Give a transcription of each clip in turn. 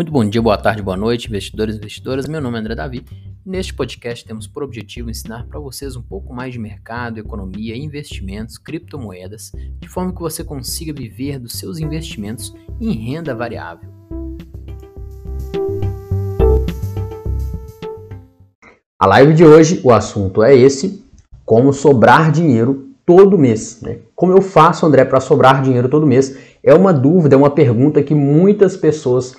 Muito bom dia, boa tarde, boa noite, investidores e investidoras. Meu nome é André Davi. Neste podcast temos por objetivo ensinar para vocês um pouco mais de mercado, economia, investimentos, criptomoedas, de forma que você consiga viver dos seus investimentos em renda variável. A live de hoje, o assunto é esse: como sobrar dinheiro todo mês. Né? Como eu faço, André, para sobrar dinheiro todo mês? É uma dúvida, é uma pergunta que muitas pessoas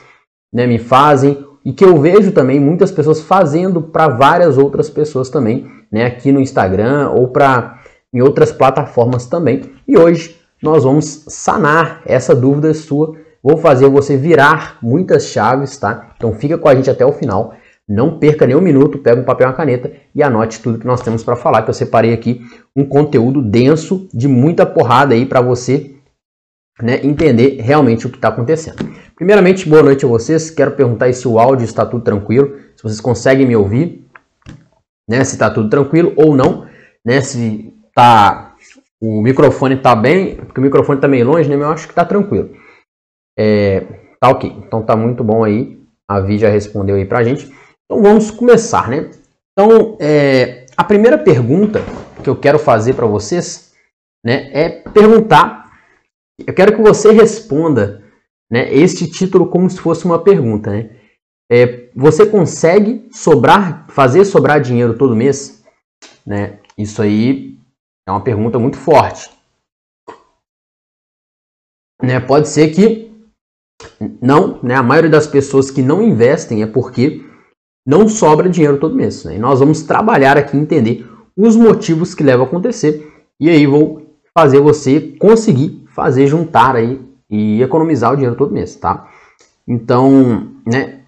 né, me fazem e que eu vejo também muitas pessoas fazendo para várias outras pessoas também, né, aqui no Instagram ou para em outras plataformas também. E hoje nós vamos sanar essa dúvida sua. Vou fazer você virar muitas chaves, tá? Então fica com a gente até o final. Não perca nem um minuto, pega um papel e uma caneta e anote tudo que nós temos para falar, que eu separei aqui um conteúdo denso de muita porrada aí para você né, entender realmente o que está acontecendo. Primeiramente, boa noite a vocês. Quero perguntar se o áudio está tudo tranquilo, se vocês conseguem me ouvir, né, se está tudo tranquilo ou não, né, se tá o microfone está bem, porque o microfone está meio longe, né, mas eu acho que está tranquilo. É, tá ok, então tá muito bom aí. A Vi já respondeu aí pra gente. Então vamos começar, né? Então, é, a primeira pergunta que eu quero fazer para vocês, né, é perguntar. Eu quero que você responda né, este título como se fosse uma pergunta. Né? É, você consegue sobrar, fazer sobrar dinheiro todo mês? Né? Isso aí é uma pergunta muito forte. Né? Pode ser que não, né? a maioria das pessoas que não investem é porque não sobra dinheiro todo mês. Né? E nós vamos trabalhar aqui entender os motivos que levam a acontecer e aí vou fazer você conseguir fazer juntar aí e economizar o dinheiro todo mês, tá? Então, né,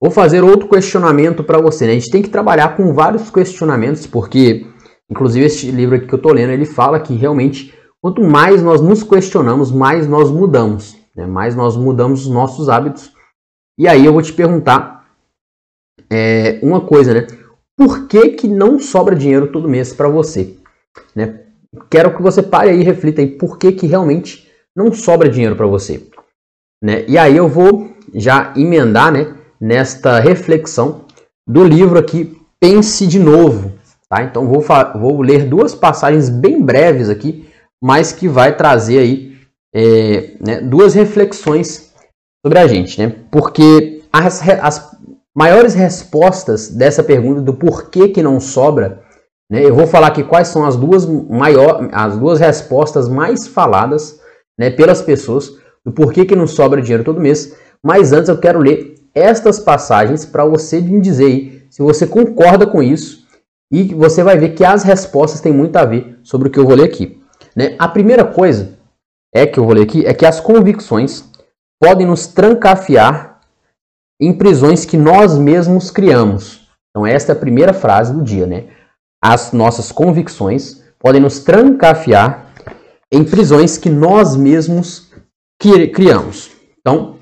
vou fazer outro questionamento para você. Né? A gente tem que trabalhar com vários questionamentos, porque, inclusive, este livro aqui que eu estou lendo, ele fala que realmente, quanto mais nós nos questionamos, mais nós mudamos, né? mais nós mudamos os nossos hábitos. E aí eu vou te perguntar é, uma coisa, né? Por que, que não sobra dinheiro todo mês para você? Né? Quero que você pare aí e reflita aí por que, que realmente não sobra dinheiro para você. Né? E aí eu vou já emendar né, nesta reflexão do livro aqui Pense de Novo. Tá? Então vou, vou ler duas passagens bem breves aqui, mas que vai trazer aí é, né, duas reflexões sobre a gente. Né? Porque as, as maiores respostas dessa pergunta do porquê que não sobra, né, eu vou falar aqui quais são as duas, maior, as duas respostas mais faladas né, pelas pessoas do porquê que não sobra dinheiro todo mês. Mas antes eu quero ler estas passagens para você me dizer aí se você concorda com isso e você vai ver que as respostas têm muito a ver sobre o que eu vou ler aqui. Né? A primeira coisa é que eu vou ler aqui é que as convicções podem nos trancafiar em prisões que nós mesmos criamos. Então esta é a primeira frase do dia, né? As nossas convicções podem nos trancafiar em prisões que nós mesmos criamos. Então,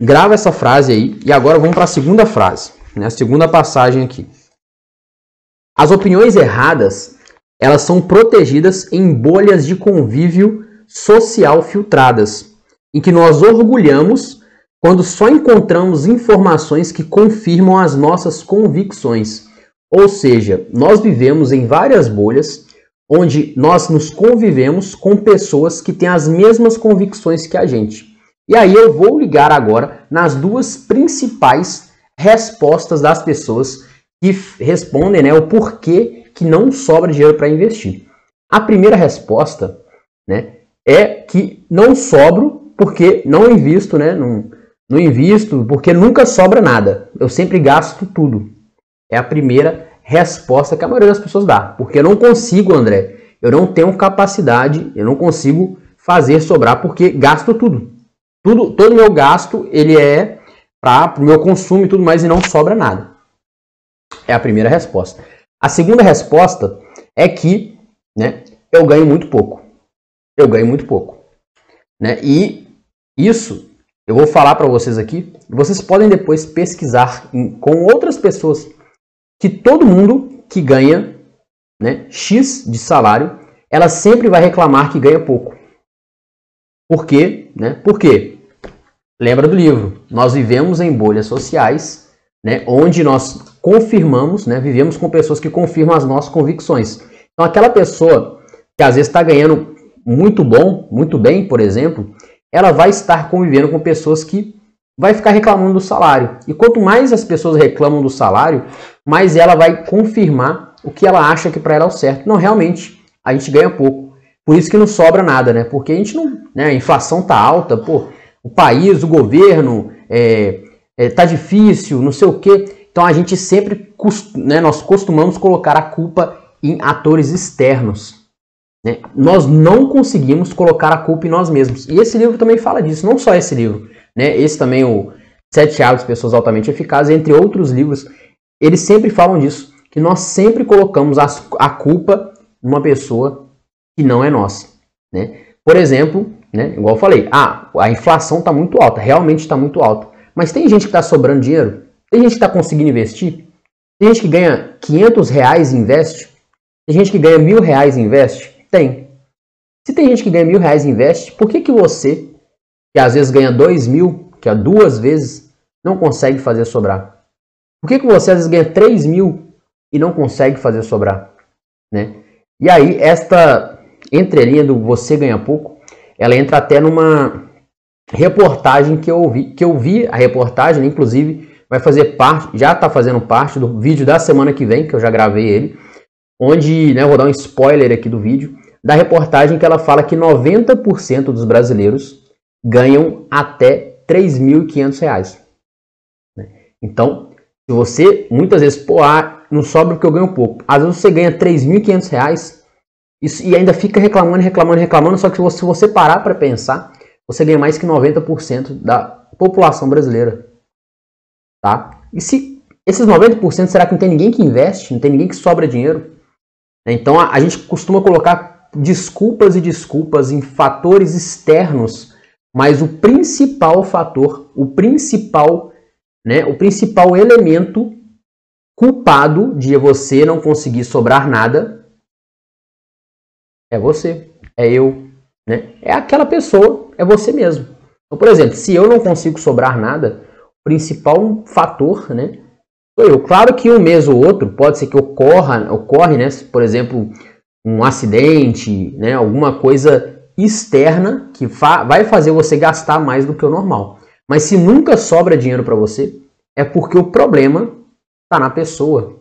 grava essa frase aí e agora vamos para a segunda frase, né? a segunda passagem aqui. As opiniões erradas, elas são protegidas em bolhas de convívio social filtradas, em que nós orgulhamos quando só encontramos informações que confirmam as nossas convicções. Ou seja, nós vivemos em várias bolhas onde nós nos convivemos com pessoas que têm as mesmas convicções que a gente. E aí eu vou ligar agora nas duas principais respostas das pessoas que respondem né, o porquê que não sobra dinheiro para investir. A primeira resposta né, é que não sobro porque não invisto, né, não, não invisto porque nunca sobra nada. Eu sempre gasto tudo. É a primeira resposta que a maioria das pessoas dá. Porque eu não consigo, André, eu não tenho capacidade, eu não consigo fazer sobrar porque gasto tudo. Tudo, todo meu gasto, ele é para o meu consumo e tudo mais e não sobra nada. É a primeira resposta. A segunda resposta é que, né, eu ganho muito pouco. Eu ganho muito pouco, né? E isso eu vou falar para vocês aqui. Vocês podem depois pesquisar com outras pessoas que todo mundo que ganha né, X de salário, ela sempre vai reclamar que ganha pouco. Por quê? Né? Por quê? lembra do livro. Nós vivemos em bolhas sociais, né, onde nós confirmamos, né, vivemos com pessoas que confirmam as nossas convicções. Então, aquela pessoa que às vezes está ganhando muito bom, muito bem, por exemplo, ela vai estar convivendo com pessoas que vai ficar reclamando do salário. E quanto mais as pessoas reclamam do salário, mais ela vai confirmar o que ela acha que para ela é o certo. Não, realmente, a gente ganha pouco. Por isso que não sobra nada, né? Porque a gente não. Né, a inflação tá alta, pô, o país, o governo, é, é, tá difícil, não sei o quê. Então a gente sempre, né, nós costumamos colocar a culpa em atores externos. Né? Nós não conseguimos colocar a culpa em nós mesmos. E esse livro também fala disso, não só esse livro. Né? Esse também, o Sete Hábitos Pessoas Altamente Eficazes, entre outros livros, eles sempre falam disso, que nós sempre colocamos a, a culpa numa pessoa que não é nossa. Né? Por exemplo, né, igual eu falei, ah, a inflação está muito alta, realmente está muito alta. Mas tem gente que está sobrando dinheiro? Tem gente que está conseguindo investir? Tem gente que ganha 500 reais e investe? Tem gente que ganha mil reais e investe? Tem. Se tem gente que ganha mil reais e investe, por que, que você, que às vezes ganha dois mil, que é duas vezes, não consegue fazer sobrar? Por que, que você às vezes ganha três mil e não consegue fazer sobrar? Né? E aí, esta entrelinha do você ganha pouco, ela entra até numa reportagem que eu vi, que eu vi a reportagem, inclusive vai fazer parte, já está fazendo parte do vídeo da semana que vem, que eu já gravei ele, onde, né, vou dar um spoiler aqui do vídeo, da reportagem que ela fala que 90% dos brasileiros ganham até R$ 3.500. Né? Então, se você muitas vezes, pô, ah, não sobra porque eu ganho pouco. Às vezes você ganha R$ 3.500 e ainda fica reclamando, reclamando, reclamando, só que se você parar para pensar, você ganha mais que 90% da população brasileira. Tá? E se esses 90%, será que não tem ninguém que investe? Não tem ninguém que sobra dinheiro? Então a, a gente costuma colocar desculpas e desculpas em fatores externos, mas o principal fator, o principal, né, o principal elemento culpado de você não conseguir sobrar nada é você, é eu, né? É aquela pessoa, é você mesmo. Então, por exemplo, se eu não consigo sobrar nada, o principal fator, né, sou eu. Claro que um mês ou outro pode ser que ocorra, ocorre, né, por exemplo, um acidente, né, alguma coisa externa que fa vai fazer você gastar mais do que o normal. Mas se nunca sobra dinheiro para você, é porque o problema está na pessoa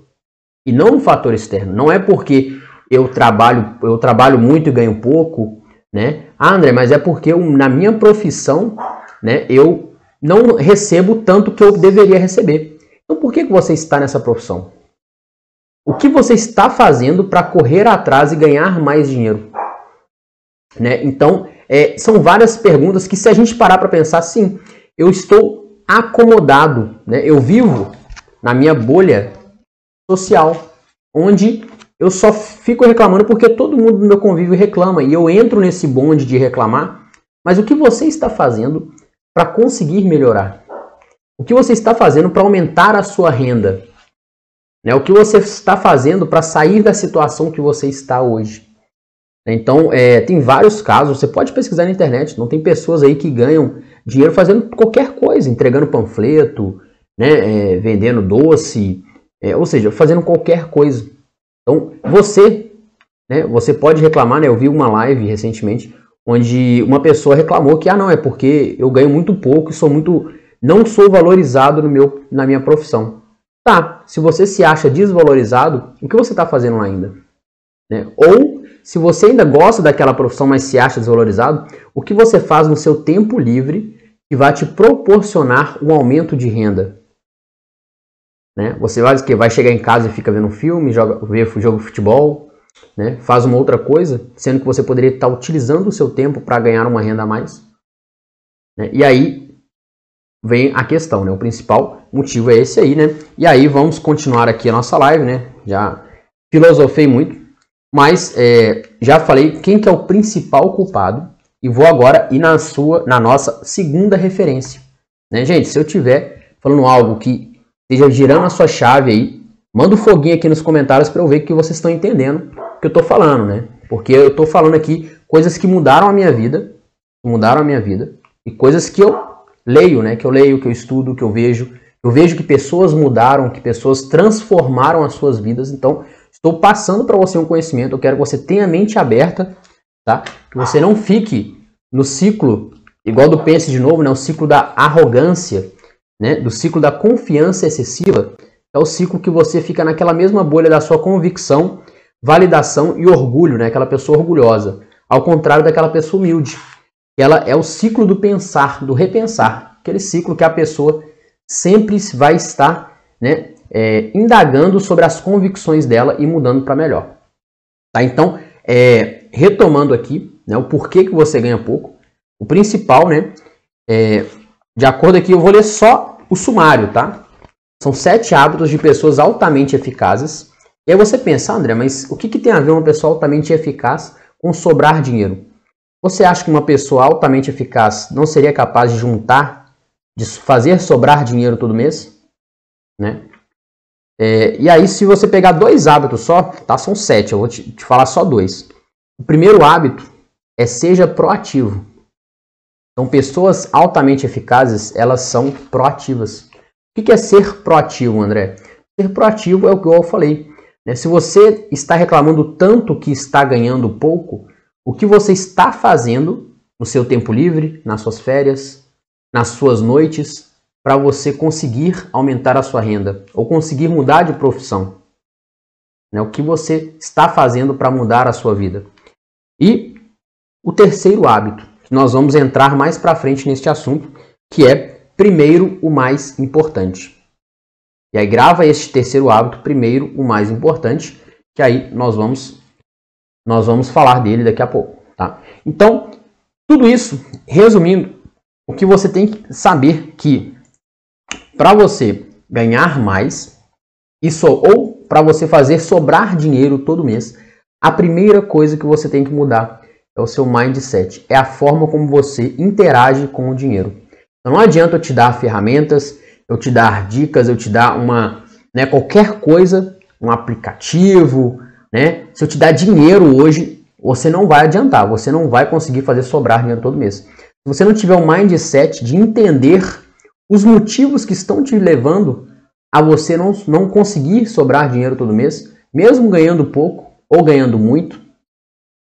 e não no fator externo. Não é porque eu trabalho, eu trabalho muito e ganho pouco, né? Ah, André, mas é porque eu, na minha profissão, né, eu não recebo tanto que eu deveria receber. Então por que, que você está nessa profissão? O que você está fazendo para correr atrás e ganhar mais dinheiro? Né? Então, é, são várias perguntas que se a gente parar para pensar, sim, eu estou acomodado, né? eu vivo na minha bolha social, onde eu só fico reclamando porque todo mundo no meu convívio reclama e eu entro nesse bonde de reclamar. Mas o que você está fazendo para conseguir melhorar? O que você está fazendo para aumentar a sua renda? Né? O que você está fazendo para sair da situação que você está hoje? Então, é, tem vários casos, você pode pesquisar na internet, não tem pessoas aí que ganham dinheiro fazendo qualquer coisa, entregando panfleto, né, é, vendendo doce, é, ou seja, fazendo qualquer coisa. Então, você, né, você pode reclamar, né, eu vi uma live recentemente, onde uma pessoa reclamou que, ah não, é porque eu ganho muito pouco e sou muito não sou valorizado no meu, na minha profissão. Tá, se você se acha desvalorizado, o que você está fazendo lá ainda? Né? Ou, se você ainda gosta daquela profissão, mas se acha desvalorizado, o que você faz no seu tempo livre que vai te proporcionar um aumento de renda? Né? Você vai, que vai chegar em casa e fica vendo um filme, joga, vê jogo de futebol, né? faz uma outra coisa, sendo que você poderia estar utilizando o seu tempo para ganhar uma renda a mais. Né? E aí vem a questão, né? O principal motivo é esse aí, né? E aí vamos continuar aqui a nossa live, né? Já filosofei muito, mas é, já falei quem que é o principal culpado e vou agora ir na sua, na nossa segunda referência, né, gente? Se eu tiver falando algo que esteja girando a sua chave aí, manda um foguinho aqui nos comentários para eu ver que vocês estão entendendo o que eu estou falando, né? Porque eu estou falando aqui coisas que mudaram a minha vida, mudaram a minha vida e coisas que eu leio, né? Que eu leio, que eu estudo, que eu vejo. Eu vejo que pessoas mudaram, que pessoas transformaram as suas vidas. Então, estou passando para você um conhecimento. Eu quero que você tenha a mente aberta, tá? Que você não fique no ciclo, igual do pense de novo, né? O ciclo da arrogância, né? Do ciclo da confiança excessiva. É o ciclo que você fica naquela mesma bolha da sua convicção, validação e orgulho, né? Aquela pessoa orgulhosa. Ao contrário daquela pessoa humilde. Ela é o ciclo do pensar, do repensar. Aquele ciclo que a pessoa sempre vai estar né, é, indagando sobre as convicções dela e mudando para melhor. Tá? Então, é, retomando aqui né, o porquê que você ganha pouco, o principal, né, é, de acordo aqui, eu vou ler só o sumário, tá? São sete hábitos de pessoas altamente eficazes. E aí você pensa, André, mas o que, que tem a ver uma pessoa altamente eficaz com sobrar dinheiro? Você acha que uma pessoa altamente eficaz não seria capaz de juntar de fazer sobrar dinheiro todo mês, né? É, e aí, se você pegar dois hábitos só, tá? São sete, eu vou te, te falar só dois. O primeiro hábito é seja proativo. Então, pessoas altamente eficazes, elas são proativas. O que é ser proativo, André? Ser proativo é o que eu falei. Né? Se você está reclamando tanto que está ganhando pouco, o que você está fazendo no seu tempo livre, nas suas férias, nas suas noites para você conseguir aumentar a sua renda ou conseguir mudar de profissão. Né? O que você está fazendo para mudar a sua vida. E o terceiro hábito, que nós vamos entrar mais para frente neste assunto, que é primeiro o mais importante. E aí grava este terceiro hábito, primeiro o mais importante, que aí nós vamos nós vamos falar dele daqui a pouco, tá? Então, tudo isso, resumindo, o que você tem que saber que para você ganhar mais, isso ou para você fazer sobrar dinheiro todo mês, a primeira coisa que você tem que mudar é o seu mindset, é a forma como você interage com o dinheiro. Então não adianta eu te dar ferramentas, eu te dar dicas, eu te dar uma, né, qualquer coisa, um aplicativo, né? Se eu te dar dinheiro hoje, você não vai adiantar, você não vai conseguir fazer sobrar dinheiro todo mês. Se você não tiver um mindset de entender os motivos que estão te levando a você não, não conseguir sobrar dinheiro todo mês, mesmo ganhando pouco ou ganhando muito,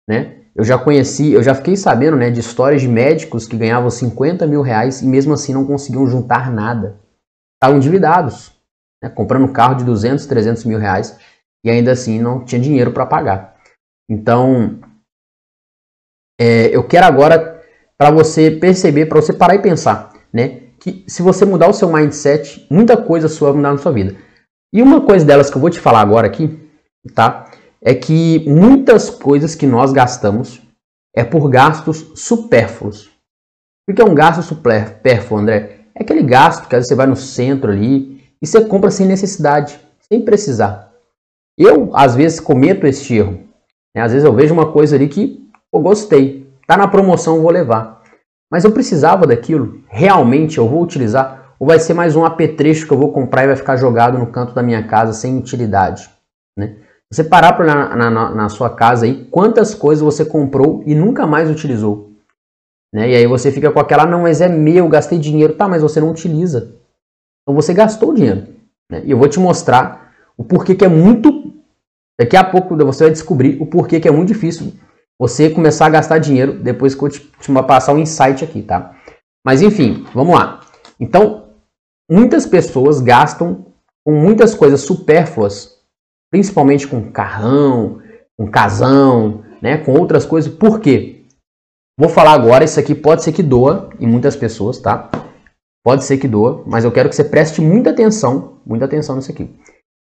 né? Eu já conheci, eu já fiquei sabendo né, de histórias de médicos que ganhavam 50 mil reais e mesmo assim não conseguiam juntar nada. Estavam endividados, né, comprando um carro de 200, 300 mil reais e ainda assim não tinha dinheiro para pagar. Então, é, eu quero agora para você perceber, para você parar e pensar, né? Que se você mudar o seu mindset, muita coisa sua vai mudar na sua vida. E uma coisa delas que eu vou te falar agora aqui, tá? É que muitas coisas que nós gastamos é por gastos supérfluos. O que é um gasto supérfluo, André? É aquele gasto que você vai no centro ali e você compra sem necessidade, sem precisar. Eu, às vezes, cometo este erro. Né? Às vezes eu vejo uma coisa ali que eu gostei, Tá na promoção, vou levar. Mas eu precisava daquilo? Realmente eu vou utilizar? Ou vai ser mais um apetrecho que eu vou comprar e vai ficar jogado no canto da minha casa sem utilidade? Né? Você parar por na, na, na sua casa aí, quantas coisas você comprou e nunca mais utilizou? Né? E aí você fica com aquela, não, mas é meu, gastei dinheiro. Tá, mas você não utiliza. Então você gastou dinheiro. Né? E eu vou te mostrar o porquê que é muito. Daqui a pouco você vai descobrir o porquê que é muito difícil você começar a gastar dinheiro depois que eu te, te passar um insight aqui, tá? Mas enfim, vamos lá. Então, muitas pessoas gastam com muitas coisas supérfluas, principalmente com carrão, com casão, né, com outras coisas. Por quê? Vou falar agora, isso aqui pode ser que doa em muitas pessoas, tá? Pode ser que doa, mas eu quero que você preste muita atenção, muita atenção nisso aqui.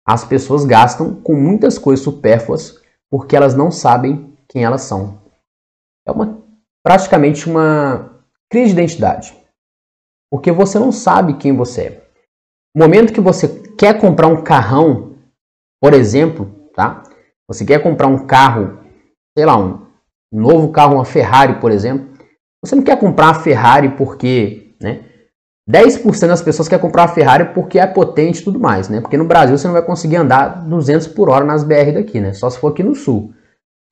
As pessoas gastam com muitas coisas supérfluas porque elas não sabem quem elas são. É uma praticamente uma crise de identidade. Porque você não sabe quem você é. No momento que você quer comprar um carrão, por exemplo, tá? Você quer comprar um carro, sei lá, um novo carro, uma Ferrari, por exemplo. Você não quer comprar uma Ferrari porque, né? 10% das pessoas quer comprar uma Ferrari porque é potente e tudo mais, né? Porque no Brasil você não vai conseguir andar 200 por hora nas BR daqui, né? Só se for aqui no sul.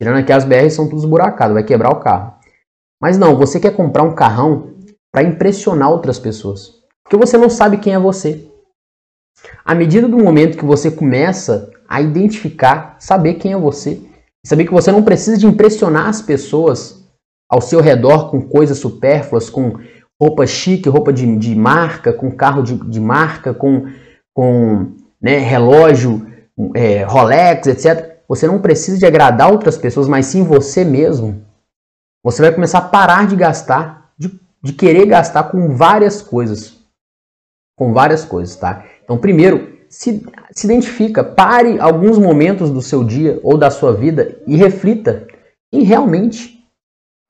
Tirando aqui as BRs são todos buracados, vai quebrar o carro. Mas não, você quer comprar um carrão para impressionar outras pessoas. Porque você não sabe quem é você. À medida do momento que você começa a identificar, saber quem é você, saber que você não precisa de impressionar as pessoas ao seu redor com coisas supérfluas, com roupa chique, roupa de, de marca, com carro de, de marca, com, com né, relógio, é, Rolex, etc. Você não precisa de agradar outras pessoas, mas sim você mesmo. Você vai começar a parar de gastar, de, de querer gastar com várias coisas. Com várias coisas, tá? Então, primeiro, se, se identifica, pare alguns momentos do seu dia ou da sua vida e reflita em realmente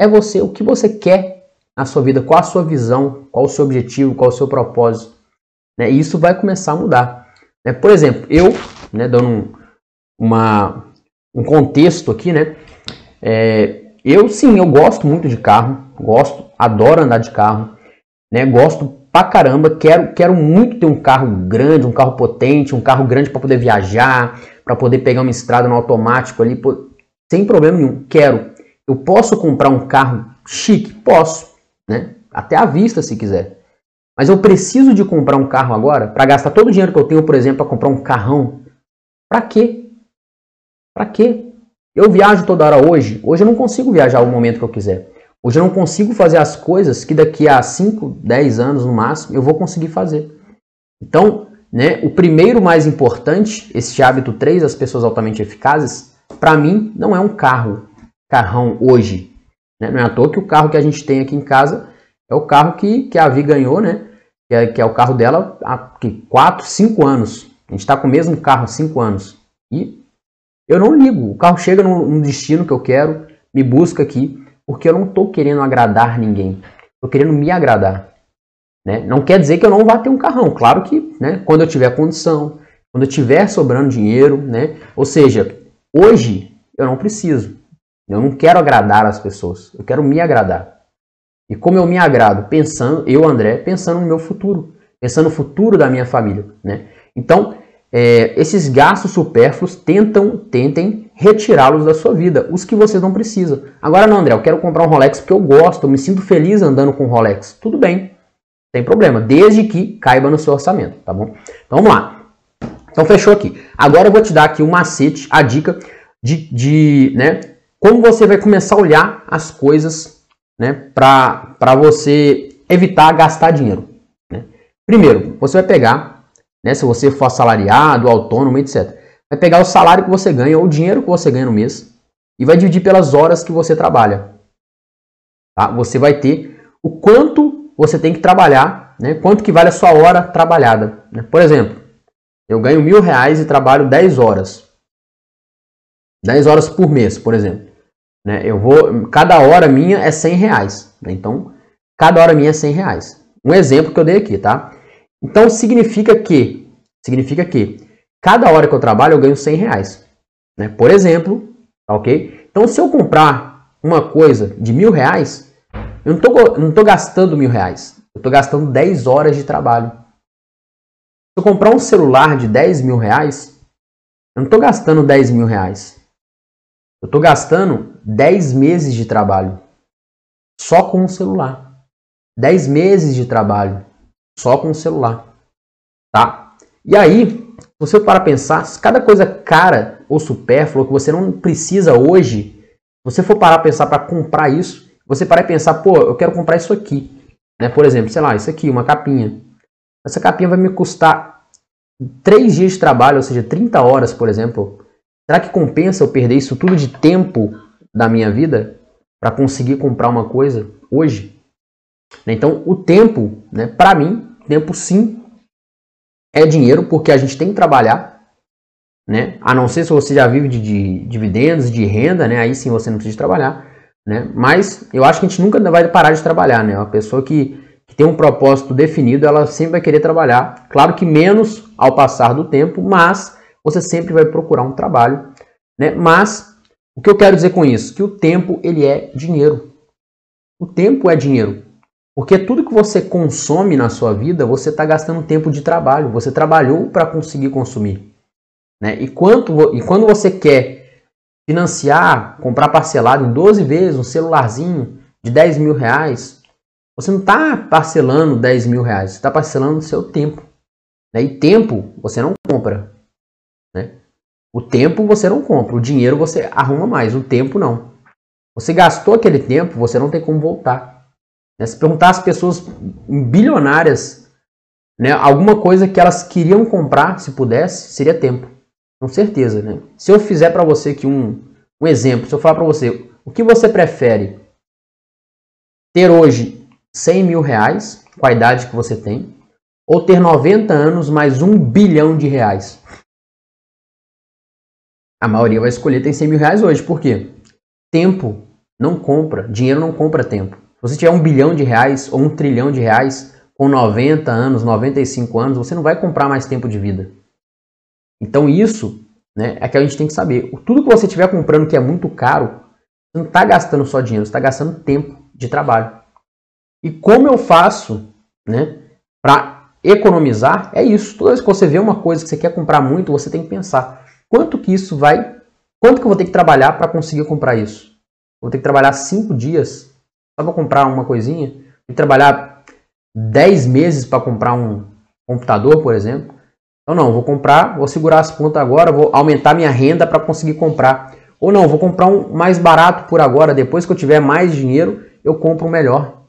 é você, o que você quer na sua vida, qual a sua visão, qual o seu objetivo, qual o seu propósito. Né? E isso vai começar a mudar. Né? Por exemplo, eu, né, dando um, uma, um contexto aqui, né? É, eu sim, eu gosto muito de carro, gosto, adoro andar de carro, né? Gosto pra caramba, quero, quero muito ter um carro grande, um carro potente, um carro grande para poder viajar, para poder pegar uma estrada no automático ali, sem problema nenhum. Quero. Eu posso comprar um carro chique? Posso, né? Até à vista se quiser. Mas eu preciso de comprar um carro agora para gastar todo o dinheiro que eu tenho, por exemplo, para comprar um carrão. Para quê? Para quê? Eu viajo toda hora hoje. Hoje eu não consigo viajar o momento que eu quiser. Hoje eu não consigo fazer as coisas que daqui a 5, 10 anos no máximo eu vou conseguir fazer. Então, né, o primeiro mais importante, esse hábito 3 das pessoas altamente eficazes, para mim não é um carro, carrão hoje. Né? Não é à toa que o carro que a gente tem aqui em casa é o carro que, que a Vi ganhou, né? Que é, que é o carro dela há 4, 5 anos. A gente está com o mesmo carro há 5 anos. E eu não ligo. O carro chega no, no destino que eu quero, me busca aqui porque eu não estou querendo agradar ninguém. Estou querendo me agradar. Né? Não quer dizer que eu não vá ter um carrão. Claro que né, quando eu tiver condição, quando eu tiver sobrando dinheiro, né? ou seja, hoje eu não preciso. Eu não quero agradar as pessoas. Eu quero me agradar. E como eu me agrado? Pensando, eu, André, pensando no meu futuro. Pensando no futuro da minha família. Né? Então, é, esses gastos supérfluos tentam, tentem retirá-los da sua vida, os que vocês não precisam. Agora não, André, eu quero comprar um Rolex porque eu gosto, eu me sinto feliz andando com Rolex. Tudo bem, tem problema, desde que caiba no seu orçamento, tá bom? Então vamos lá. Então fechou aqui. Agora eu vou te dar aqui um macete, a dica de, de né, como você vai começar a olhar as coisas né, para você evitar gastar dinheiro. Né? Primeiro, você vai pegar né? Se você for assalariado, autônomo, etc. Vai pegar o salário que você ganha ou o dinheiro que você ganha no mês e vai dividir pelas horas que você trabalha. Tá? Você vai ter o quanto você tem que trabalhar, né? quanto que vale a sua hora trabalhada. Né? Por exemplo, eu ganho mil reais e trabalho 10 horas. 10 horas por mês, por exemplo. Né? Eu vou, cada hora minha é 100 reais. Né? Então, cada hora minha é 100 reais. Um exemplo que eu dei aqui, tá? Então significa que, significa que cada hora que eu trabalho eu ganho 100 reais. Né? Por exemplo, tá ok? Então se eu comprar uma coisa de mil reais, eu não estou não tô gastando mil reais. Eu estou gastando 10 horas de trabalho. Se eu comprar um celular de 10 mil reais, eu não estou gastando 10 mil reais. Eu estou gastando 10 meses de trabalho. Só com um celular. 10 meses de trabalho só com o celular, tá? E aí, você para pensar, se cada coisa cara ou supérflua que você não precisa hoje, você for parar pensar para comprar isso, você parar e pensar, pô, eu quero comprar isso aqui, né? Por exemplo, sei lá, isso aqui, uma capinha. Essa capinha vai me custar 3 dias de trabalho, ou seja, 30 horas, por exemplo. Será que compensa eu perder isso tudo de tempo da minha vida para conseguir comprar uma coisa hoje? Né? Então, o tempo, né, para mim, tempo sim é dinheiro, porque a gente tem que trabalhar, né? A não ser se você já vive de, de dividendos, de renda, né? Aí sim você não precisa trabalhar, né? Mas eu acho que a gente nunca vai parar de trabalhar, né? Uma pessoa que, que tem um propósito definido, ela sempre vai querer trabalhar. Claro que menos ao passar do tempo, mas você sempre vai procurar um trabalho, né? Mas o que eu quero dizer com isso? Que o tempo ele é dinheiro. O tempo é dinheiro. Porque tudo que você consome na sua vida, você está gastando tempo de trabalho. Você trabalhou para conseguir consumir. Né? E, quanto, e quando você quer financiar, comprar parcelado em 12 vezes um celularzinho de 10 mil reais, Você não está parcelando 10 mil reais, você está parcelando o seu tempo. Né? E tempo você não compra. Né? O tempo você não compra, o dinheiro você arruma mais, o tempo não. Você gastou aquele tempo, você não tem como voltar. Né? Se perguntar às pessoas bilionárias né, alguma coisa que elas queriam comprar, se pudesse, seria tempo. Com certeza. Né? Se eu fizer para você aqui um, um exemplo, se eu falar para você, o que você prefere? Ter hoje 100 mil reais, com a idade que você tem, ou ter 90 anos mais um bilhão de reais? A maioria vai escolher ter 100 mil reais hoje. Por quê? Tempo não compra, dinheiro não compra tempo. Você tiver um bilhão de reais ou um trilhão de reais com 90 anos, 95 anos, você não vai comprar mais tempo de vida. Então isso né, é que a gente tem que saber. Tudo que você estiver comprando que é muito caro, você não está gastando só dinheiro, você está gastando tempo de trabalho. E como eu faço né, para economizar? É isso. Toda vez que você vê uma coisa que você quer comprar muito, você tem que pensar quanto que isso vai, quanto que eu vou ter que trabalhar para conseguir comprar isso. Vou ter que trabalhar cinco dias só para comprar uma coisinha? Que trabalhar dez meses para comprar um computador, por exemplo? Então não, vou comprar, vou segurar as pontas agora, vou aumentar minha renda para conseguir comprar. Ou não, vou comprar um mais barato por agora, depois que eu tiver mais dinheiro, eu compro um melhor.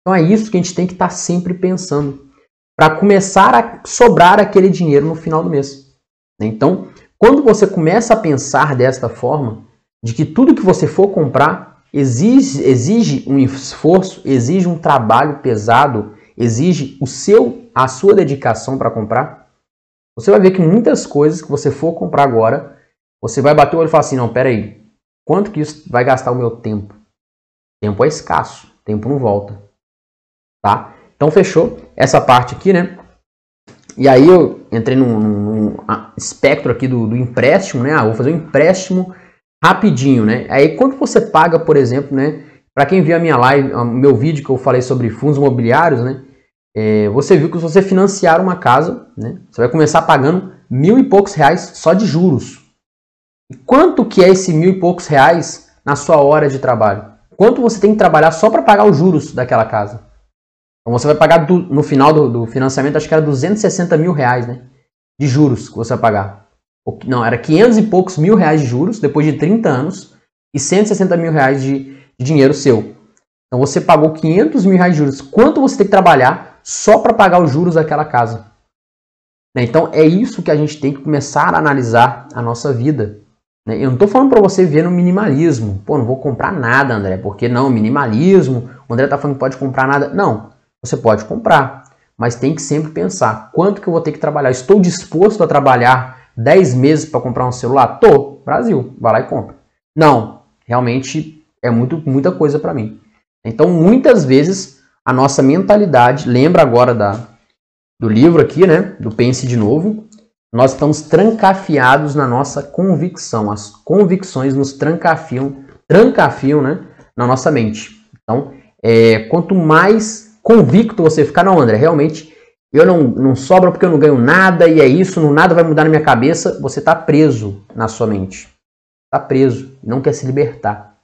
Então é isso que a gente tem que estar tá sempre pensando para começar a sobrar aquele dinheiro no final do mês. Então, quando você começa a pensar desta forma, de que tudo que você for comprar exige, exige um esforço, exige um trabalho pesado, exige o seu, a sua dedicação para comprar, você vai ver que muitas coisas que você for comprar agora, você vai bater o olho e falar assim, não, peraí, quanto que isso vai gastar o meu tempo? Tempo é escasso, tempo não volta, tá? Então fechou essa parte aqui, né? E aí eu entrei num, num espectro aqui do, do empréstimo, né? Ah, vou fazer um empréstimo rapidinho, né? Aí quando você paga, por exemplo, né? Para quem viu a minha live, meu vídeo que eu falei sobre fundos imobiliários, né? É, você viu que se você financiar uma casa, né? Você vai começar pagando mil e poucos reais só de juros. E quanto que é esse mil e poucos reais na sua hora de trabalho? Quanto você tem que trabalhar só para pagar os juros daquela casa? Então você vai pagar do, no final do, do, financiamento, acho que era 260 mil reais, né? De juros que você vai pagar. Não, era 500 e poucos mil reais de juros depois de 30 anos e 160 mil reais de, de dinheiro seu. Então você pagou 500 mil reais de juros. Quanto você tem que trabalhar só para pagar os juros daquela casa? Né, então é isso que a gente tem que começar a analisar a nossa vida. Né? Eu não estou falando para você ver no minimalismo. Pô, não vou comprar nada, André, porque não, minimalismo. O André está falando que pode comprar nada. Não, você pode comprar, mas tem que sempre pensar quanto que eu vou ter que trabalhar. Estou disposto a trabalhar 10 meses para comprar um celular? Tô, Brasil, vai lá e compra. Não, realmente é muito, muita coisa para mim. Então, muitas vezes, a nossa mentalidade, lembra agora da, do livro aqui, né? Do Pense de Novo, nós estamos trancafiados na nossa convicção. As convicções nos trancafiam, trancafiam né, na nossa mente. Então, é, quanto mais convicto você ficar, não, André, realmente eu não, não sobra porque eu não ganho nada e é isso, não, nada vai mudar na minha cabeça, você está preso na sua mente. Está preso, não quer se libertar.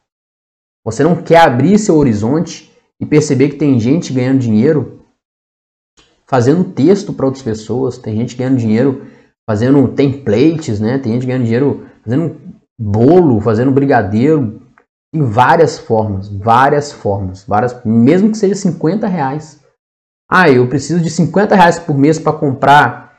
Você não quer abrir seu horizonte e perceber que tem gente ganhando dinheiro fazendo texto para outras pessoas, tem gente ganhando dinheiro fazendo templates, né? Tem gente ganhando dinheiro fazendo bolo, fazendo brigadeiro, em várias formas, várias formas, várias, mesmo que seja 50 reais. Ah, eu preciso de 50 reais por mês para comprar,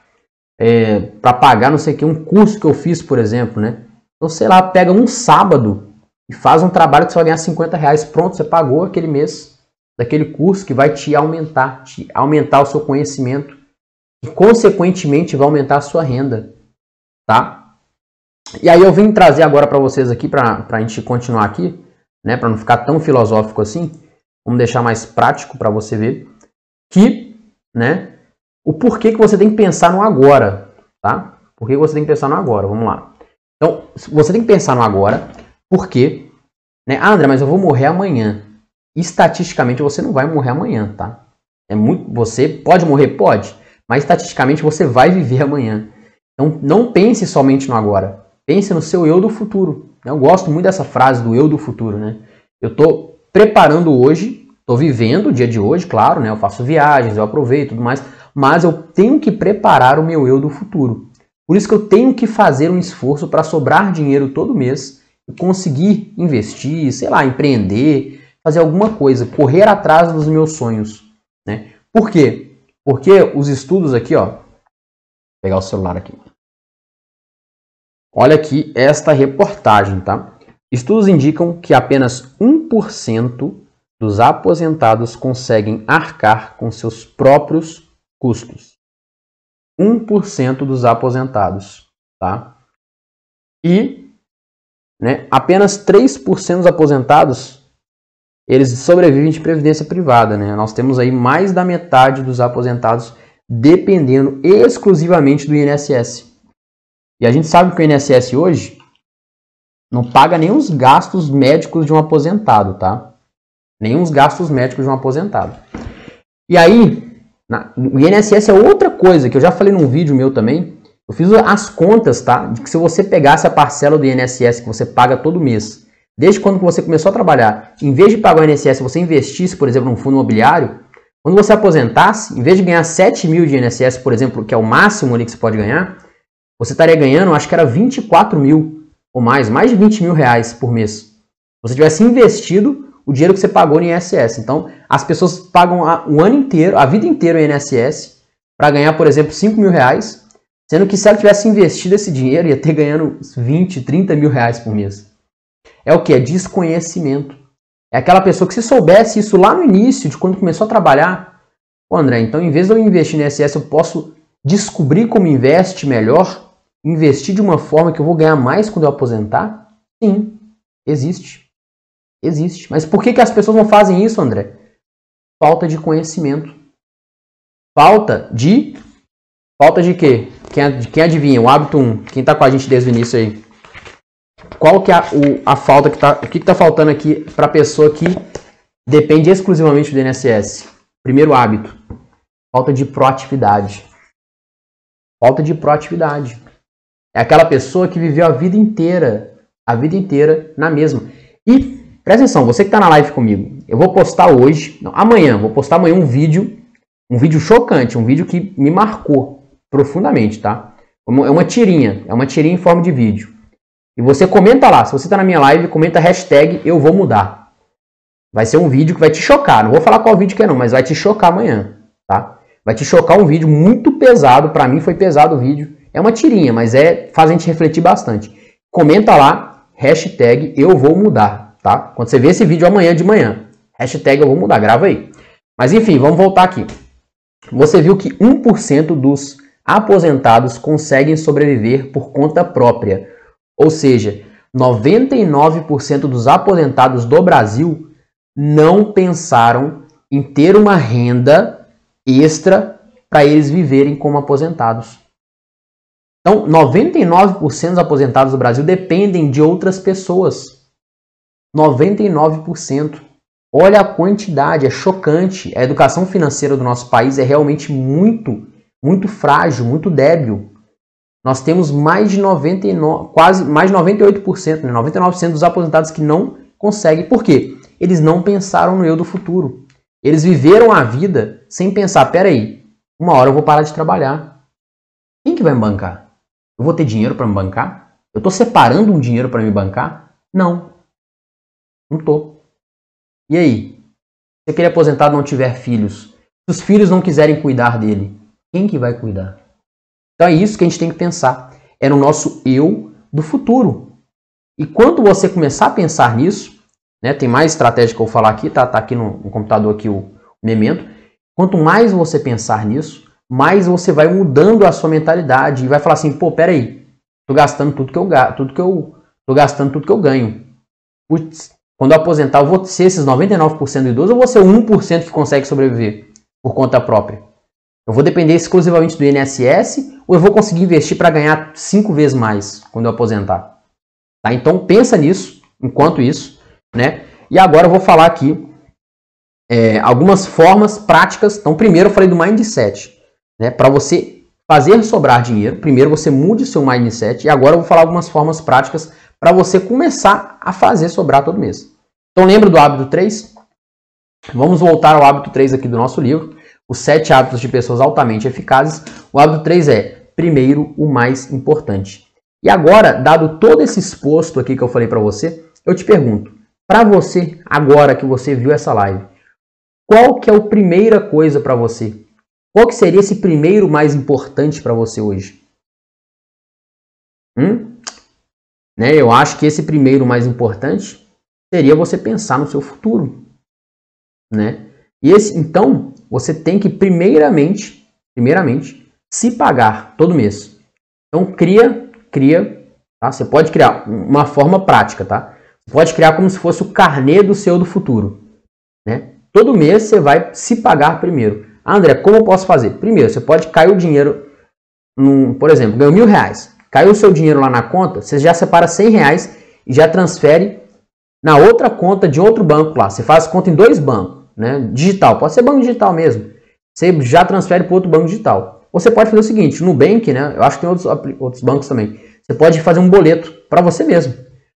é, para pagar não sei o que, um curso que eu fiz, por exemplo, né? Então, sei lá, pega um sábado e faz um trabalho que você vai ganhar 50 reais. Pronto, você pagou aquele mês daquele curso que vai te aumentar, te aumentar o seu conhecimento e, consequentemente, vai aumentar a sua renda, tá? E aí eu vim trazer agora para vocês aqui, para a gente continuar aqui, né? Para não ficar tão filosófico assim, vamos deixar mais prático para você ver que, né, o porquê que você tem que pensar no agora, tá? Por que você tem que pensar no agora? Vamos lá. Então, você tem que pensar no agora, porque, né, ah, André, mas eu vou morrer amanhã. Estatisticamente você não vai morrer amanhã, tá? É muito, você pode morrer, pode, mas estatisticamente você vai viver amanhã. Então, não pense somente no agora. Pense no seu eu do futuro. Eu gosto muito dessa frase do eu do futuro, né? Eu estou preparando hoje Estou vivendo o dia de hoje, claro, né? Eu faço viagens, eu aproveito tudo mais, mas eu tenho que preparar o meu eu do futuro. Por isso que eu tenho que fazer um esforço para sobrar dinheiro todo mês e conseguir investir, sei lá, empreender, fazer alguma coisa, correr atrás dos meus sonhos, né? Por quê? Porque os estudos aqui, ó, vou pegar o celular aqui. Olha aqui esta reportagem, tá? Estudos indicam que apenas 1% dos aposentados conseguem arcar com seus próprios custos. 1% dos aposentados, tá? E né, apenas 3% dos aposentados eles sobrevivem de previdência privada, né? Nós temos aí mais da metade dos aposentados dependendo exclusivamente do INSS. E a gente sabe que o INSS hoje não paga nem os gastos médicos de um aposentado, tá? Nenhum os gastos médicos de um aposentado. E aí, na, o INSS é outra coisa que eu já falei num vídeo meu também. Eu fiz as contas, tá? De que se você pegasse a parcela do INSS que você paga todo mês, desde quando você começou a trabalhar, em vez de pagar o INSS, você investisse, por exemplo, num fundo imobiliário, quando você aposentasse, em vez de ganhar 7 mil de INSS, por exemplo, que é o máximo ali que você pode ganhar, você estaria ganhando, acho que era 24 mil ou mais, mais de 20 mil reais por mês. Se você tivesse investido o dinheiro que você pagou no INSS. Então, as pessoas pagam o ano inteiro, a vida inteira o INSS, para ganhar, por exemplo, 5 mil reais, sendo que se ela tivesse investido esse dinheiro, ia ter ganhando 20, 30 mil reais por mês. É o que? É desconhecimento. É aquela pessoa que se soubesse isso lá no início, de quando começou a trabalhar, Pô, André, então em vez de eu investir no INSS, eu posso descobrir como investe melhor investir de uma forma que eu vou ganhar mais quando eu aposentar? Sim, existe. Existe. Mas por que, que as pessoas não fazem isso, André? Falta de conhecimento. Falta de. Falta de quê? Quem, quem adivinha? O hábito 1. Quem está com a gente desde o início aí? Qual que é a, o, a falta que está. O que está faltando aqui para a pessoa que depende exclusivamente do INSS? Primeiro hábito. Falta de proatividade. Falta de proatividade. É aquela pessoa que viveu a vida inteira, a vida inteira na mesma. E presta atenção, você que está na live comigo, eu vou postar hoje, não, amanhã, vou postar amanhã um vídeo, um vídeo chocante, um vídeo que me marcou profundamente, tá? É uma tirinha, é uma tirinha em forma de vídeo. E você comenta lá, se você está na minha live, comenta hashtag eu vou mudar. Vai ser um vídeo que vai te chocar. Não vou falar qual vídeo que é não, mas vai te chocar amanhã, tá? Vai te chocar um vídeo muito pesado. Para mim foi pesado o vídeo. É uma tirinha, mas é faz a gente refletir bastante. Comenta lá, hashtag eu vou mudar, tá? Quando você vê esse vídeo amanhã de manhã, hashtag eu vou mudar, grava aí. Mas enfim, vamos voltar aqui. Você viu que 1% dos aposentados conseguem sobreviver por conta própria. Ou seja, 99% dos aposentados do Brasil não pensaram em ter uma renda extra para eles viverem como aposentados. Então, 99% dos aposentados do Brasil dependem de outras pessoas. 99%. Olha a quantidade, é chocante. A educação financeira do nosso país é realmente muito, muito frágil, muito débil. Nós temos mais de 99, quase mais de 98%, né? 99% dos aposentados que não conseguem. Por quê? Eles não pensaram no eu do futuro. Eles viveram a vida sem pensar, peraí, uma hora eu vou parar de trabalhar. Quem que vai me bancar? Eu vou ter dinheiro para me bancar? Eu estou separando um dinheiro para me bancar? Não. Não estou. E aí? Se aquele aposentado não tiver filhos, se os filhos não quiserem cuidar dele, quem que vai cuidar? Então é isso que a gente tem que pensar. É no nosso eu do futuro. E quando você começar a pensar nisso, né, tem mais estratégia que eu vou falar aqui, tá, tá aqui no, no computador aqui o, o memento. Quanto mais você pensar nisso, mais você vai mudando a sua mentalidade e vai falar assim, pô, peraí, tô gastando tudo que eu tudo que eu tô gastando tudo que eu ganho. Putz, quando eu aposentar, eu vou ser esses 99% do idoso ou vou ser o 1% que consegue sobreviver por conta própria? Eu vou depender exclusivamente do INSS ou eu vou conseguir investir para ganhar cinco vezes mais quando eu aposentar? Tá? Então pensa nisso, enquanto isso, né? E agora eu vou falar aqui é, algumas formas práticas. Então primeiro eu falei do mindset. Né? Para você fazer sobrar dinheiro, primeiro você mude seu mindset e agora eu vou falar algumas formas práticas para você começar a fazer sobrar todo mês. Então lembra do hábito 3? Vamos voltar ao hábito 3 aqui do nosso livro, os 7 hábitos de pessoas altamente eficazes. O hábito 3 é, primeiro, o mais importante. E agora, dado todo esse exposto aqui que eu falei para você, eu te pergunto, para você, agora que você viu essa live, qual que é a primeira coisa para você? Qual que seria esse primeiro mais importante para você hoje? Hum? Né? Eu acho que esse primeiro mais importante seria você pensar no seu futuro, né? E esse, então, você tem que primeiramente, primeiramente, se pagar todo mês. Então cria, cria, tá? Você pode criar uma forma prática, tá? Você pode criar como se fosse o carnê do seu do futuro, né? Todo mês você vai se pagar primeiro. Ah, André, como eu posso fazer? Primeiro, você pode cair o dinheiro, num, por exemplo, ganhou mil reais. Caiu o seu dinheiro lá na conta, você já separa 100 reais e já transfere na outra conta de outro banco lá. Você faz conta em dois bancos, né? Digital, pode ser banco digital mesmo. Você já transfere para outro banco digital. Ou você pode fazer o seguinte, no Bank, né? Eu acho que tem outros, outros bancos também. Você pode fazer um boleto para você mesmo.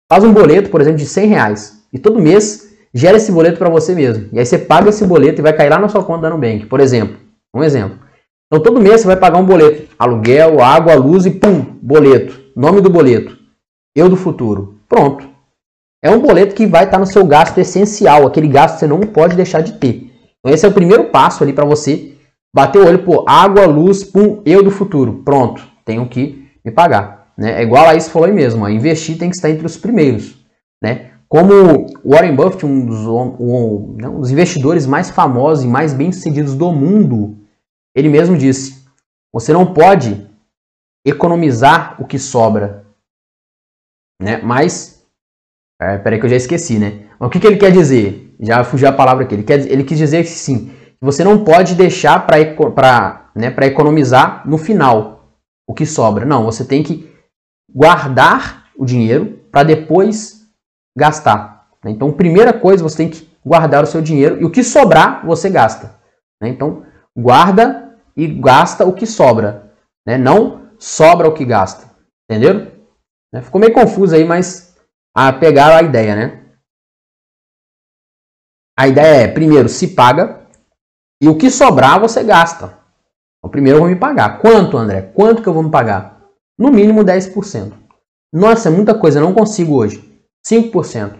Faz um boleto, por exemplo, de 100 reais. E todo mês gera esse boleto para você mesmo. E aí você paga esse boleto e vai cair lá na sua conta da Nubank, por exemplo. Um exemplo. Então todo mês você vai pagar um boleto. Aluguel, água, luz e pum, boleto. Nome do boleto. Eu do futuro. Pronto. É um boleto que vai estar no seu gasto essencial, aquele gasto que você não pode deixar de ter. Então esse é o primeiro passo ali para você bater o olho, pô, água, luz, pum, eu do futuro. Pronto, tenho que me pagar. Né? É igual a isso falou aí mesmo, ó, investir tem que estar entre os primeiros. Né? Como Warren Buffett, um dos, um, né, um dos investidores mais famosos e mais bem-sucedidos do mundo, ele mesmo disse: você não pode economizar o que sobra, né? Mas, é, peraí que eu já esqueci, né? Mas o que, que ele quer dizer? Já fugiu a palavra aqui. Ele, quer, ele quis dizer que sim, você não pode deixar para né, economizar no final o que sobra. Não, você tem que guardar o dinheiro para depois gastar. Né? Então, primeira coisa, você tem que guardar o seu dinheiro e o que sobrar, você gasta. Né? Então, guarda e gasta o que sobra. Né? Não sobra o que gasta. Entenderam? Né? Ficou meio confuso aí, mas a pegaram a ideia, né? A ideia é, primeiro, se paga e o que sobrar você gasta. Então, primeiro eu vou me pagar. Quanto, André? Quanto que eu vou me pagar? No mínimo 10%. Nossa, é muita coisa, não consigo hoje. 5%.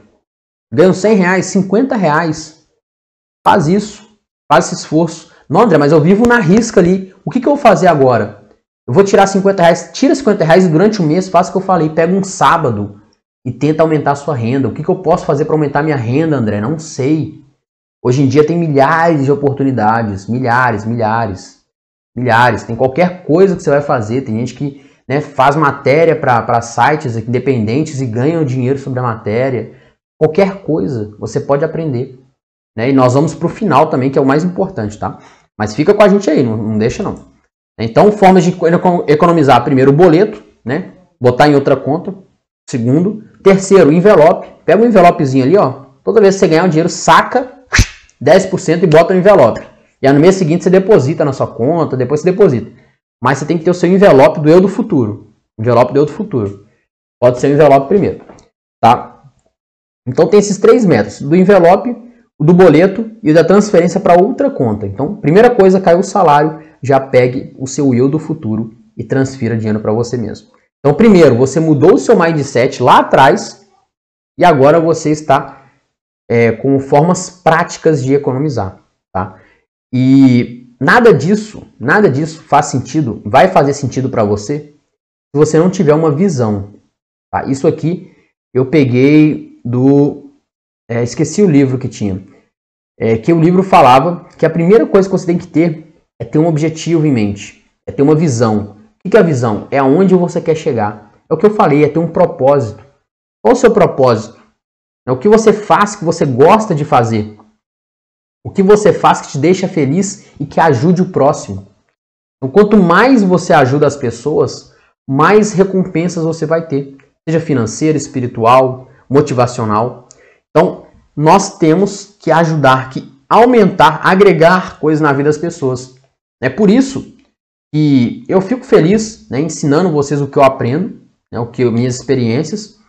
Ganho 100 reais, 50 reais. Faz isso. Faz esse esforço. Não, André, mas eu vivo na risca ali. O que, que eu vou fazer agora? Eu vou tirar 50 reais. Tira 50 reais e durante um mês faça o que eu falei. Pega um sábado e tenta aumentar a sua renda. O que, que eu posso fazer para aumentar minha renda, André? Não sei. Hoje em dia tem milhares de oportunidades. Milhares, milhares. Milhares. Tem qualquer coisa que você vai fazer. Tem gente que né, faz matéria para sites independentes e ganha dinheiro sobre a matéria. Qualquer coisa você pode aprender. Né? E nós vamos para o final também, que é o mais importante, tá? Mas fica com a gente aí, não, não deixa não. Então, formas de economizar. Primeiro, o boleto, né? Botar em outra conta. Segundo. Terceiro, envelope. Pega um envelopezinho ali, ó. Toda vez que você ganhar um dinheiro, saca 10% e bota no envelope. E aí no mês seguinte você deposita na sua conta, depois você deposita. Mas você tem que ter o seu envelope do eu do futuro. Envelope do eu do futuro. Pode ser o envelope primeiro. Tá? Então tem esses três métodos. Do envelope, o do boleto e o da transferência para outra conta. Então, primeira coisa, caiu o salário, já pegue o seu eu do futuro e transfira dinheiro para você mesmo. Então, primeiro, você mudou o seu mindset lá atrás e agora você está é, com formas práticas de economizar. Tá? E Nada disso, nada disso faz sentido, vai fazer sentido para você se você não tiver uma visão. Tá? Isso aqui eu peguei do. É, esqueci o livro que tinha. É, que o livro falava que a primeira coisa que você tem que ter é ter um objetivo em mente, é ter uma visão. O que é a visão? É aonde você quer chegar. É o que eu falei, é ter um propósito. Qual o seu propósito? É o que você faz que você gosta de fazer. O que você faz que te deixa feliz e que ajude o próximo. Então, quanto mais você ajuda as pessoas, mais recompensas você vai ter, seja financeira, espiritual, motivacional. Então, nós temos que ajudar, que aumentar, agregar coisas na vida das pessoas. É por isso que eu fico feliz né, ensinando vocês o que eu aprendo, né, o que minhas experiências,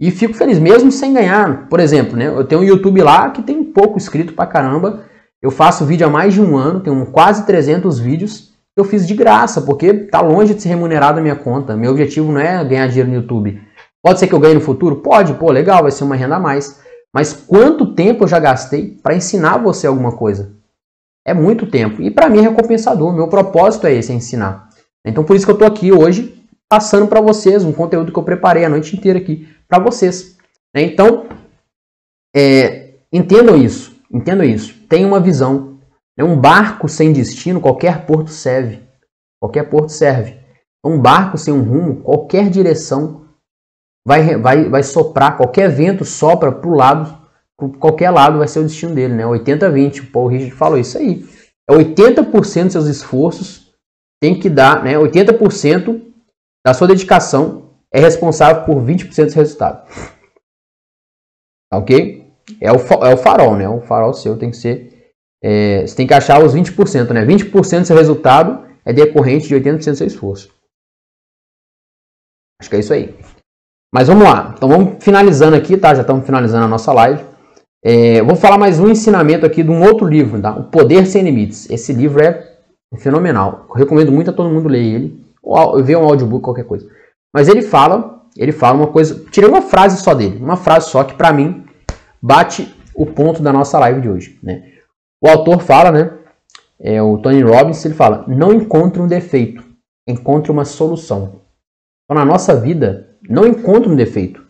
E fico feliz, mesmo sem ganhar. Por exemplo, né, eu tenho um YouTube lá que tem pouco inscrito pra caramba. Eu faço vídeo há mais de um ano, tenho quase 300 vídeos. Eu fiz de graça, porque tá longe de ser remunerado a minha conta. Meu objetivo não é ganhar dinheiro no YouTube. Pode ser que eu ganhe no futuro? Pode, pô, legal, vai ser uma renda a mais. Mas quanto tempo eu já gastei para ensinar você alguma coisa? É muito tempo. E para mim é recompensador. Meu propósito é esse, é ensinar. Então por isso que eu estou aqui hoje passando para vocês um conteúdo que eu preparei a noite inteira aqui para vocês. Então, é, entendam isso. Entendam isso. Tenham uma visão. É um barco sem destino, qualquer porto serve. Qualquer porto serve. Um barco sem um rumo, qualquer direção vai, vai, vai soprar, qualquer vento sopra para o lado, qualquer lado vai ser o destino dele, né? 80-20, o Paul Richard falou isso aí. É 80% dos seus esforços tem que dar, né? 80% da sua dedicação é responsável por 20% do resultado. Ok? É o, é o farol, né? O farol seu tem que ser. É, você tem que achar os 20%, né? 20% do seu resultado é decorrente de 80% do seu esforço. Acho que é isso aí. Mas vamos lá. Então vamos finalizando aqui, tá? Já estamos finalizando a nossa live. É, vou falar mais um ensinamento aqui de um outro livro, tá? O Poder Sem Limites. Esse livro é fenomenal. Eu recomendo muito a todo mundo ler ele. Ou ver um audiobook, qualquer coisa. Mas ele fala, ele fala uma coisa. Tirei uma frase só dele, uma frase só que para mim bate o ponto da nossa live de hoje, né? O autor fala, né? É o Tony Robbins, ele fala: não encontre um defeito, encontre uma solução. Então, na nossa vida, não encontre um defeito.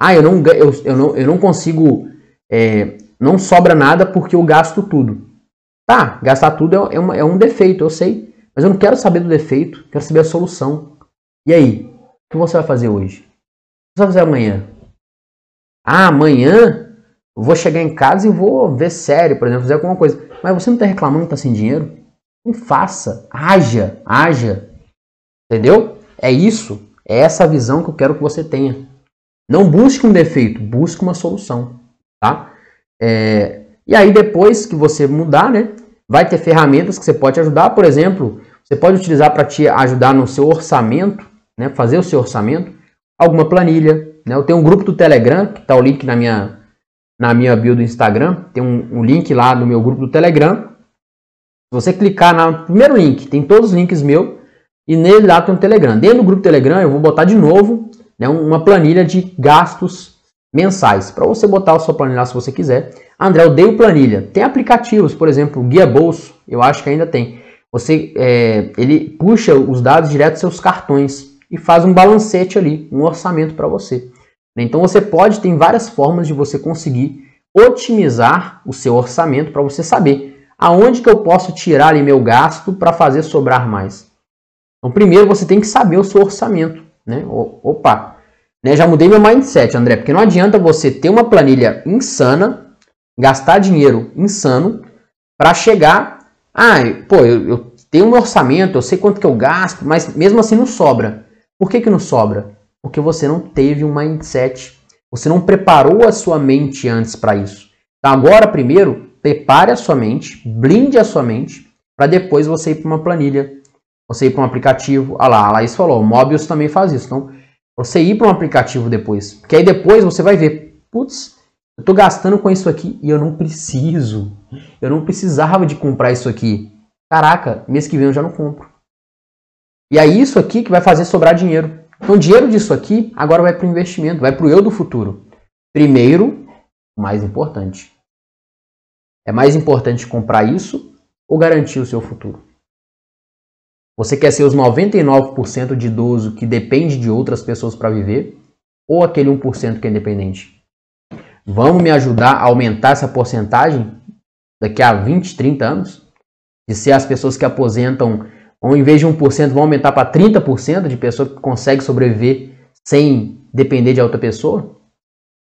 Ah, eu não, eu, eu não, eu não consigo é, não sobra nada porque eu gasto tudo. Tá, gastar tudo é, é, uma, é, um defeito, eu sei. Mas eu não quero saber do defeito, quero saber a solução. E aí? O que você vai fazer hoje? O que você vai fazer amanhã? Ah, amanhã eu vou chegar em casa e vou ver série, por exemplo, fazer alguma coisa. Mas você não está reclamando que está sem dinheiro? Não faça. Haja, haja. Entendeu? É isso. É essa visão que eu quero que você tenha. Não busque um defeito, busque uma solução tá? É, e aí depois que você mudar, né, vai ter ferramentas que você pode ajudar, por exemplo, você pode utilizar para te ajudar no seu orçamento, né, fazer o seu orçamento, alguma planilha, né? Eu tenho um grupo do Telegram, que está o link na minha na minha bio do Instagram, tem um, um link lá no meu grupo do Telegram. Se você clicar no primeiro link, tem todos os links meus e nele lá tem um Telegram. Dentro do grupo Telegram eu vou botar de novo né, uma planilha de gastos mensais. Para você botar a sua planilha se você quiser. André, eu dei o planilha. Tem aplicativos, por exemplo, Guia Bolso, eu acho que ainda tem. Você, é, ele puxa os dados direto dos seus cartões e faz um balancete ali, um orçamento para você. Então você pode, tem várias formas de você conseguir otimizar o seu orçamento para você saber aonde que eu posso tirar ali meu gasto para fazer sobrar mais. Então primeiro você tem que saber o seu orçamento, né? Opa, né? Já mudei meu mindset, André, porque não adianta você ter uma planilha insana, gastar dinheiro insano, para chegar. Ah, pô, eu, eu, tenho um orçamento, eu sei quanto que eu gasto, mas mesmo assim não sobra. Por que, que não sobra? Porque você não teve um mindset, você não preparou a sua mente antes para isso. Então, agora, primeiro, prepare a sua mente, blinde a sua mente, para depois você ir para uma planilha, você ir para um aplicativo. Ah lá, a Laís falou, o Mobius também faz isso. Então, você ir para um aplicativo depois. Porque aí depois você vai ver, putz, eu estou gastando com isso aqui e eu não preciso. Eu não precisava de comprar isso aqui. Caraca, mês que vem eu já não compro. E é isso aqui que vai fazer sobrar dinheiro. Então, o dinheiro disso aqui agora vai para o investimento, vai para o eu do futuro. Primeiro, o mais importante. É mais importante comprar isso ou garantir o seu futuro? Você quer ser os 99% de idoso que depende de outras pessoas para viver? Ou aquele 1% que é independente? Vamos me ajudar a aumentar essa porcentagem daqui a 20, 30 anos? De ser as pessoas que aposentam, ou em vez de 1%, vão aumentar para 30% de pessoa que consegue sobreviver sem depender de outra pessoa?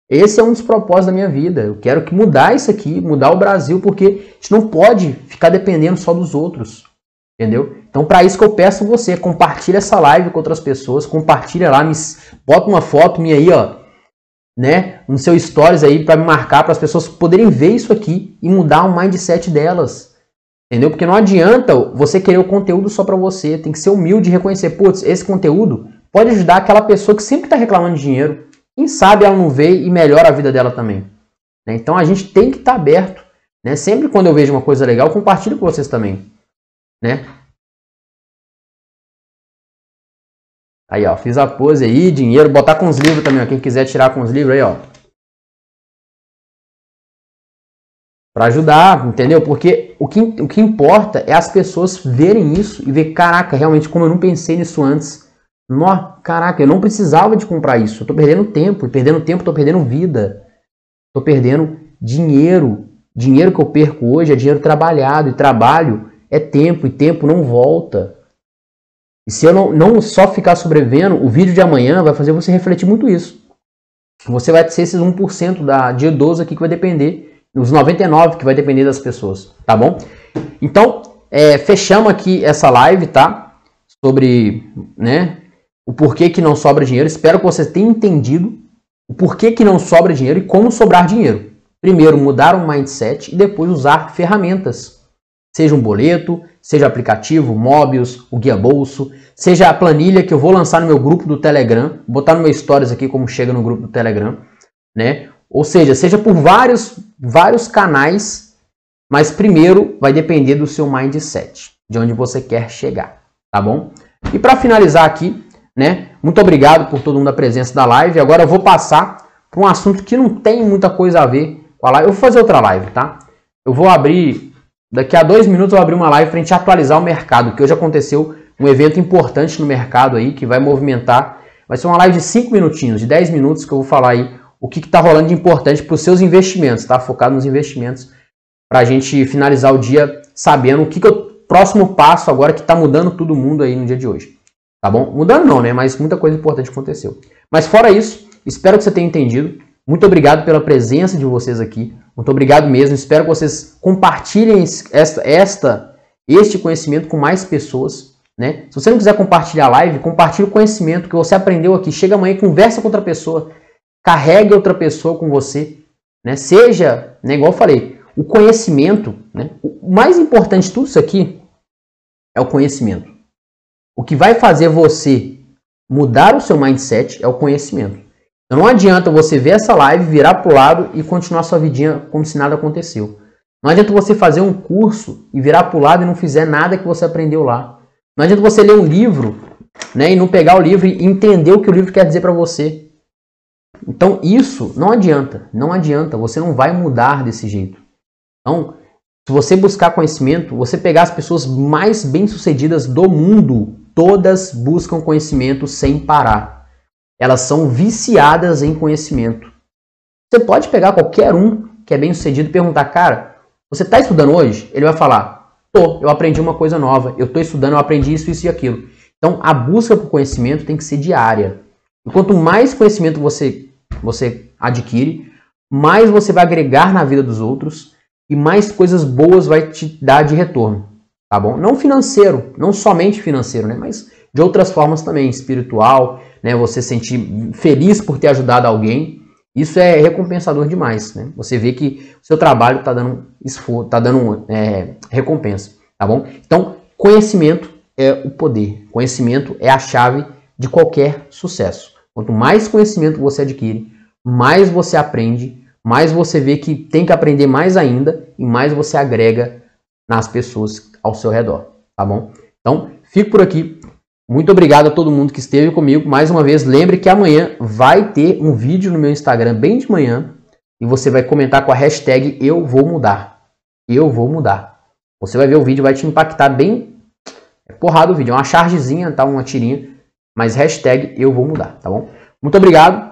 Esse é um dos propósitos da minha vida. Eu quero que mudar isso aqui, mudar o Brasil, porque a gente não pode ficar dependendo só dos outros. Entendeu? Então, para isso que eu peço você, compartilha essa live com outras pessoas, compartilha lá, me, bota uma foto minha aí, ó, né, no seu stories aí para me marcar para as pessoas poderem ver isso aqui e mudar o mindset delas. Entendeu? Porque não adianta você querer o conteúdo só para você, tem que ser humilde e reconhecer, putz, esse conteúdo pode ajudar aquela pessoa que sempre está reclamando de dinheiro, quem sabe ela não vê e melhora a vida dela também. Né? Então a gente tem que estar tá aberto. Né? Sempre quando eu vejo uma coisa legal, compartilho com vocês também. Né? Aí, ó, fiz a pose aí, dinheiro, botar com os livros também, ó. Quem quiser tirar com os livros aí, ó. Para ajudar, entendeu? Porque o que, o que importa é as pessoas verem isso e ver, caraca, realmente, como eu não pensei nisso antes. Nó, caraca, eu não precisava de comprar isso. Eu tô perdendo tempo, perdendo tempo, tô perdendo vida. Tô perdendo dinheiro. Dinheiro que eu perco hoje é dinheiro trabalhado, e trabalho é tempo, e tempo não volta. E se eu não, não só ficar sobrevivendo, o vídeo de amanhã vai fazer você refletir muito isso. Você vai ser esses 1% da, de idoso aqui que vai depender, os 99% que vai depender das pessoas, tá bom? Então, é, fechamos aqui essa live, tá? Sobre, né, o porquê que não sobra dinheiro. Espero que você tenha entendido o porquê que não sobra dinheiro e como sobrar dinheiro. Primeiro, mudar o mindset e depois usar ferramentas. Seja um boleto, seja aplicativo, Mobius, o Guia Bolso, seja a planilha que eu vou lançar no meu grupo do Telegram, botar no meu stories aqui como chega no grupo do Telegram, né? Ou seja, seja por vários, vários canais, mas primeiro vai depender do seu mindset, de onde você quer chegar, tá bom? E para finalizar aqui, né? Muito obrigado por todo mundo da presença da live. Agora eu vou passar para um assunto que não tem muita coisa a ver com a live. Eu vou fazer outra live, tá? Eu vou abrir Daqui a dois minutos eu vou abrir uma live para a gente atualizar o mercado, que hoje aconteceu um evento importante no mercado aí, que vai movimentar. Vai ser uma live de 5 minutinhos, de 10 minutos, que eu vou falar aí o que está rolando de importante para os seus investimentos, tá? Focado nos investimentos, para a gente finalizar o dia sabendo o que, que é o próximo passo agora que está mudando todo mundo aí no dia de hoje. Tá bom? Mudando não, né? Mas muita coisa importante aconteceu. Mas fora isso, espero que você tenha entendido. Muito obrigado pela presença de vocês aqui. Muito obrigado mesmo. Espero que vocês compartilhem esta, esta, este conhecimento com mais pessoas. Né? Se você não quiser compartilhar a live, compartilhe o conhecimento que você aprendeu aqui. Chega amanhã e conversa com outra pessoa. Carregue outra pessoa com você. Né? Seja, né, igual eu falei, o conhecimento. Né? O mais importante de tudo isso aqui é o conhecimento. O que vai fazer você mudar o seu mindset é o conhecimento. Não adianta você ver essa live, virar para o lado e continuar sua vidinha como se nada aconteceu. Não adianta você fazer um curso e virar para o lado e não fizer nada que você aprendeu lá. Não adianta você ler um livro né, e não pegar o livro e entender o que o livro quer dizer para você. Então isso não adianta, não adianta, você não vai mudar desse jeito. Então, se você buscar conhecimento, você pegar as pessoas mais bem-sucedidas do mundo, todas buscam conhecimento sem parar elas são viciadas em conhecimento. Você pode pegar qualquer um que é bem sucedido e perguntar, cara, você está estudando hoje? Ele vai falar, tô, eu aprendi uma coisa nova, eu estou estudando, eu aprendi isso, isso e aquilo. Então, a busca por conhecimento tem que ser diária. E quanto mais conhecimento você, você adquire, mais você vai agregar na vida dos outros e mais coisas boas vai te dar de retorno, tá bom? Não financeiro, não somente financeiro, né? Mas de outras formas também, espiritual, né? Você sentir feliz por ter ajudado alguém, isso é recompensador demais, né? Você vê que o seu trabalho está dando esforço, está dando é, recompensa, tá bom? Então, conhecimento é o poder, conhecimento é a chave de qualquer sucesso. Quanto mais conhecimento você adquire, mais você aprende, mais você vê que tem que aprender mais ainda e mais você agrega nas pessoas ao seu redor, tá bom? Então, fico por aqui. Muito obrigado a todo mundo que esteve comigo. Mais uma vez, lembre que amanhã vai ter um vídeo no meu Instagram bem de manhã e você vai comentar com a hashtag eu vou mudar. Eu vou mudar. Você vai ver o vídeo, vai te impactar bem é porrada o vídeo, é uma chargezinha, tá? Uma tirinha, mas hashtag eu vou mudar, tá bom? Muito obrigado